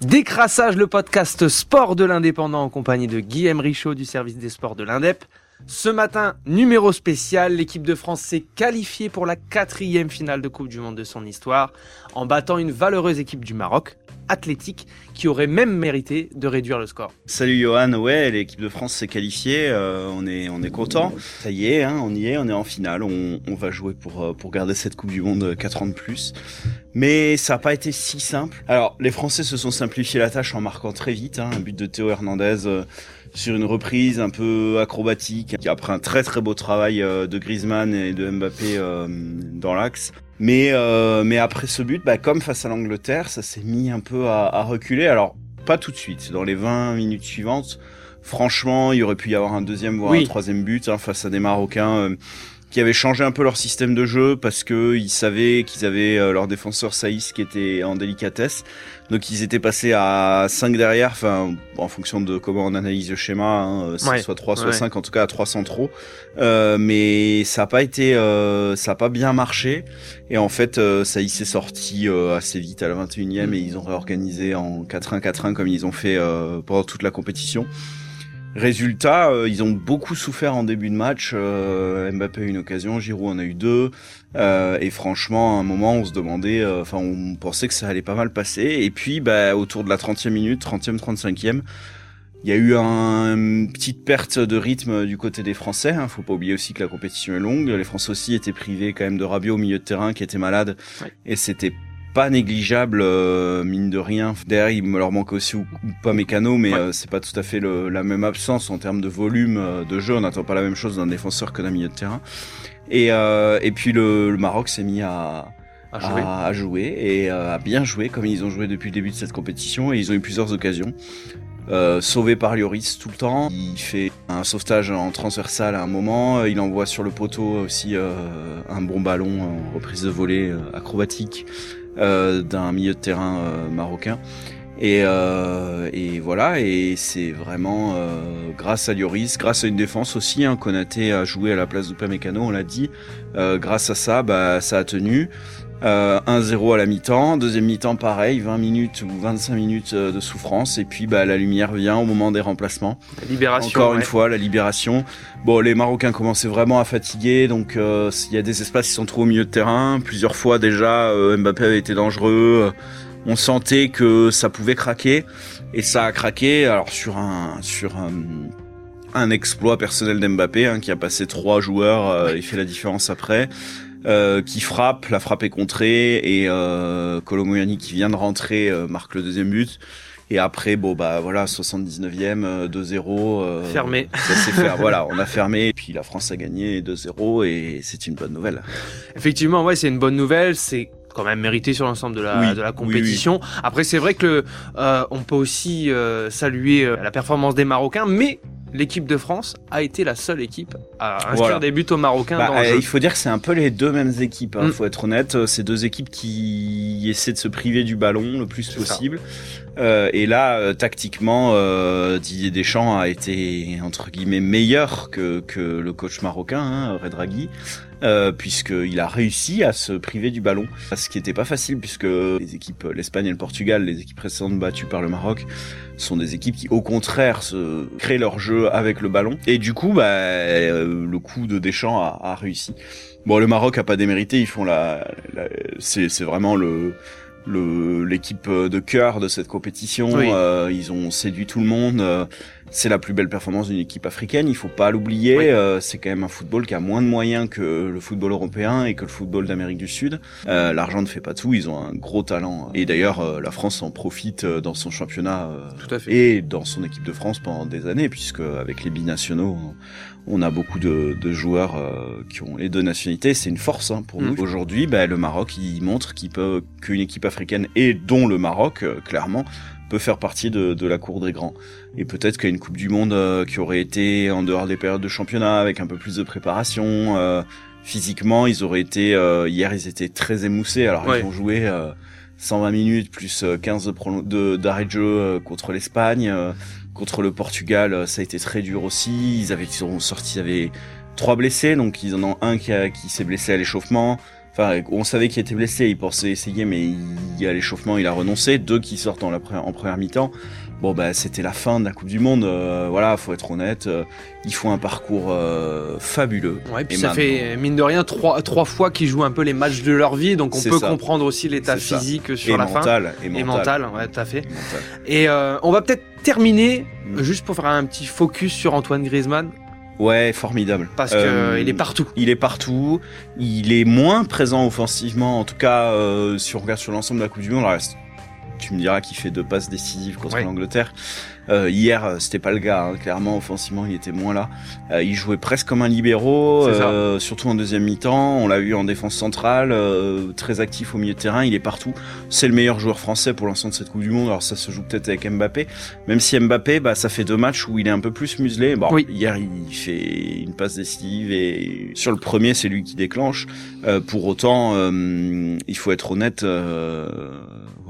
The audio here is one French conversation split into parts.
Décrassage, le podcast sport de l'indépendant en compagnie de Guillaume Richaud du service des sports de l'Indep. Ce matin, numéro spécial, l'équipe de France s'est qualifiée pour la quatrième finale de Coupe du Monde de son histoire en battant une valeureuse équipe du Maroc, athlétique, qui aurait même mérité de réduire le score. Salut Johan, ouais, l'équipe de France s'est qualifiée, euh, on est on est content. Ça y est, hein, on y est, on est en finale, on, va jouer pour euh, pour garder cette Coupe du Monde 4 ans de plus. Mais ça n'a pas été si simple. Alors, les Français se sont simplifiés la tâche en marquant très vite hein, un but de Théo Hernandez. Euh, sur une reprise un peu acrobatique, après un très très beau travail euh, de Griezmann et de Mbappé euh, dans l'axe. Mais euh, mais après ce but, bah, comme face à l'Angleterre, ça s'est mis un peu à, à, reculer. Alors pas tout de suite, dans les 20 minutes suivantes. Franchement, il aurait pu y avoir un deuxième voire un troisième but hein, face à des Marocains qui avaient changé un peu leur système de jeu parce que ils savaient qu'ils avaient euh, leur défenseur Saïs qui était en délicatesse. Donc ils étaient passés à 5 derrière, enfin en fonction de comment on analyse le schéma, hein, soit 3, soit 5, en tout cas à 3 centraux. Euh, mais ça a pas été, euh, ça a pas bien marché. Et en fait, euh, Saïs est sorti euh, assez vite à la 21e et ils ont réorganisé en 4-1, 4-1 comme ils ont fait pendant toute la compétition. Résultat, euh, ils ont beaucoup souffert en début de match. Euh, Mbappé a eu une occasion, Giroud en a eu deux. Euh, et franchement, à un moment, on se demandait, enfin, on pensait que ça allait pas mal passer. Et puis, bah, autour de la 30e minute, 30e, 35e, il y a eu un, une petite perte de rythme du côté des Français. Hein. Faut pas oublier aussi que la compétition est longue. Les Français aussi étaient privés quand même de Rabiot au milieu de terrain, qui était malade. Et c'était pas négligeable euh, mine de rien. Derrière, il me leur manque aussi ou, pas Mécano, mais euh, c'est pas tout à fait le, la même absence en termes de volume euh, de jeu. On n'attend pas la même chose d'un défenseur que d'un milieu de terrain. Et, et puis le, le Maroc s'est mis à, à jouer. À, jouer. et à bien jouer comme ils ont joué depuis le début de cette compétition et ils ont eu plusieurs occasions. Euh, sauvé par Lloris tout le temps. Il fait un sauvetage en transversal à un moment. Il envoie sur le poteau aussi euh, un bon ballon en reprise de volée acrobatique euh, d'un milieu de terrain euh, marocain. Et, euh, et, voilà, et c'est vraiment euh, grâce à Lloris, grâce à une défense aussi. Hein, Konaté a joué à la place d'Upamecano, on l'a dit. Euh, grâce à ça, bah, ça a tenu. Euh, 1-0 à la mi-temps, deuxième mi-temps pareil, 20 minutes ou 25 minutes euh, de souffrance et puis bah, la lumière vient au moment des remplacements. La libération. Encore une fois, la libération. Bon, les Marocains commençaient vraiment à fatiguer, donc euh, il y a des espaces qui sont trop au milieu de terrain. Plusieurs fois déjà, euh, Mbappé avait été dangereux. On sentait que ça pouvait craquer et ça a craqué. Alors sur un sur un, un exploit personnel d'Mbappé hein, qui a passé trois joueurs, il fait la différence après. Euh, qui frappe, la frappe est contrée et euh, Kolomoyani qui vient de rentrer euh, marque le deuxième but. Et après, bon bah voilà, 79e, 2-0. fermé. Ça s'est fait. voilà, on a fermé. Et puis la France a gagné 2-0 et c'est une bonne nouvelle. Effectivement, ouais, c'est une bonne nouvelle. C'est quand même mérité sur l'ensemble de la, de la compétition. Oui, oui. Après, c'est vrai que euh, on peut aussi euh, saluer la performance des Marocains, mais l'équipe de France a été la seule équipe à inscrire voilà. des buts aux Marocains bah, dans le euh, jeu. Il faut dire que c'est un peu les deux mêmes équipes, il hein, mm. faut être honnête. C'est deux équipes qui essaient de se priver du ballon le plus possible. Euh, et là, euh, tactiquement, euh, Didier Deschamps a été entre guillemets meilleur que, que le coach marocain, hein, Redraghi. Euh, puisqu'il a réussi à se priver du ballon, ce qui n'était pas facile puisque les équipes, l'Espagne et le Portugal, les équipes précédentes battues par le Maroc, sont des équipes qui au contraire se créent leur jeu avec le ballon. Et du coup, bah, euh, le coup de Deschamps a, a, réussi. Bon, le Maroc a pas démérité, ils font la, la c'est vraiment le l'équipe de cœur de cette compétition. Oui. Euh, ils ont séduit tout le monde. Euh, c'est la plus belle performance d'une équipe africaine. Il faut pas l'oublier. Oui. Euh, c'est quand même un football qui a moins de moyens que le football européen et que le football d'Amérique du Sud. Euh, L'argent ne fait pas tout. Ils ont un gros talent. Et d'ailleurs, euh, la France en profite euh, dans son championnat et dans son équipe de France pendant des années, puisque avec les binationaux, on a beaucoup de, de joueurs euh, qui ont les deux nationalités. C'est une force hein, pour Mmh. nous. Aujourd'hui, bah, le Maroc, il montre qu'il peut qu'une équipe africaine et dont le Maroc, euh, clairement, peut faire partie de, de la cour des grands. Et peut-être qu'à une Coupe du Monde euh, qui aurait été en dehors des périodes de championnat, avec un peu plus de préparation, euh, physiquement, ils auraient été. euh, hier, ils étaient très émoussés. Alors Ouais. ils ont joué. euh, 120 minutes plus euh, 15 de prolo- de- d'arrêt de, jeu euh, contre l'Espagne, euh, contre le Portugal, euh, ça a été très dur aussi. Ils avaient ils sont sortis, ils avaient trois blessés, donc ils en ont un qui, a- qui s'est blessé à l'échauffement. Enfin, on savait qu'il était blessé, il pensait essayer, mais il à l'échauffement, il a renoncé. Deux qui sortent en, la en première mi-temps. Bon bah c'était la fin de la Coupe du Monde. Euh, voilà, faut être honnête. Euh, ils font un parcours euh, fabuleux. Ouais, puis ça fait mine de rien trois trois fois qu'ils jouent un peu les matchs de leur vie, donc on peut comprendre aussi l'état physique sur la fin. Et mental. Et mental, ouais, tout à fait. Et on va peut-être terminer mm. juste pour faire un petit focus sur Antoine Griezmann. Ouais, formidable. Parce qu'il euh, est partout. Il est partout. Il est moins présent offensivement, en tout cas, euh, si on regarde sur l'ensemble de la Coupe du Monde. Reste. Tu me diras qu'il fait deux passes décisives contre l'Angleterre. Euh, hier, euh, c'était pas le gars. Hein. Clairement, offensivement, il était moins là. Euh, il jouait presque comme un libéraux, euh, surtout en deuxième mi-temps. On l'a vu en défense centrale, euh, très actif au milieu de terrain. Il est partout. C'est le meilleur joueur français pour l'instant de cette Coupe du Monde. Alors ça se joue peut-être avec Mbappé, même si Mbappé, bah, ça fait deux matchs où il est un peu plus muselé. Bon, hier, il fait une passe décisive et sur le premier, c'est lui qui déclenche. pour autant, il faut être honnête.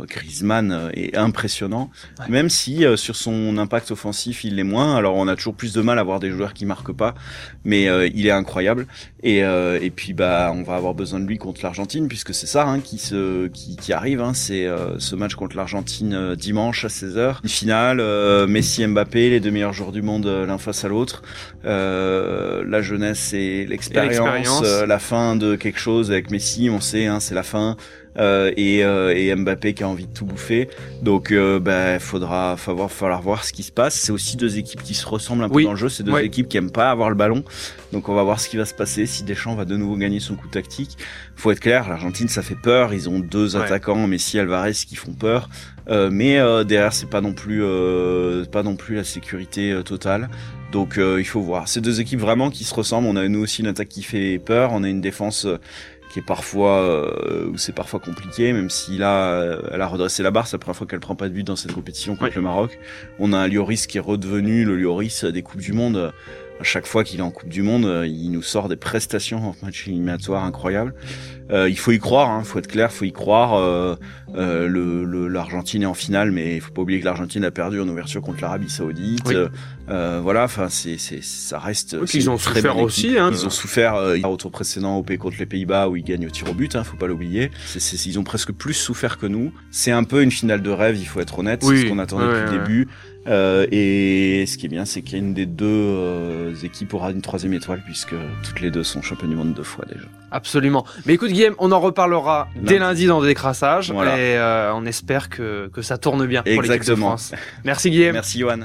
Griezmann est impressionnant, même si sur son impact offensif, il l'est moins. Alors on a toujours plus de mal à voir des joueurs qui marquent pas, mais euh, il est incroyable. Et, euh, et puis bah on va avoir besoin de lui contre l'Argentine puisque c'est ça hein, qui se qui, qui arrive. Hein, c'est euh, ce match contre l'Argentine dimanche à 16h, une finale. Messi, Mbappé, les deux meilleurs joueurs du monde l'un face à l'autre. la jeunesse et l'expérience, la fin de quelque chose avec Messi, on sait, hein, c'est la fin. Euh, et, euh, et, Mbappé qui a envie de tout bouffer. Donc, euh, bah, faudra falloir, falloir voir ce qui se passe. C'est aussi deux équipes qui se ressemblent un peu dans le jeu. C'est deux équipes qui aiment pas avoir le ballon. Donc, on va voir ce qui va se passer si Deschamps va de nouveau gagner son coup tactique. Faut être clair, l'Argentine ça fait peur. Ils ont deux attaquants, Messi, Alvarez, qui font peur. Euh, mais euh, derrière, c'est pas non plus euh, pas non plus la sécurité totale. Donc il faut voir. Ces deux équipes vraiment qui se ressemblent. On a nous aussi une attaque qui fait peur. On a une défense qui est parfois euh, où c'est parfois compliqué, même si là euh, elle a redressé la barre, c'est la première fois qu'elle prend pas de but dans cette compétition contre le Maroc. On a un Lloris qui est redevenu le Lloris des coupes du monde à chaque fois qu'il est en Coupe du Monde, euh, il nous sort des prestations en match éliminatoire incroyables. Euh, il faut y croire, hein, faut être clair, faut y croire. Euh, euh, le, l'Argentine est en finale, mais il faut pas oublier que l'Argentine a perdu en ouverture contre l'Arabie Saoudite. Euh, voilà, enfin c'est, ça reste. ils ont souffert aussi. Hein, ils ont souffert euh, au tour précédent au contre les Pays-Bas où ils gagnent au tir au but. Hein, faut pas l'oublier. Ils ont presque plus souffert que nous. C'est un peu une finale de rêve, il faut être honnête. c'est ce qu'on attendait depuis le début. Euh, et ce qui est bien, c'est qu'il y a une des deux euh, équipes aura une troisième étoile puisque toutes les deux sont championnes du monde deux fois déjà. Absolument. Mais écoute Guillaume, on en reparlera dès lundi dans le décrassage et euh, on espère que, que ça tourne bien pour l'équipe de France. Merci Guillaume. Merci Johan.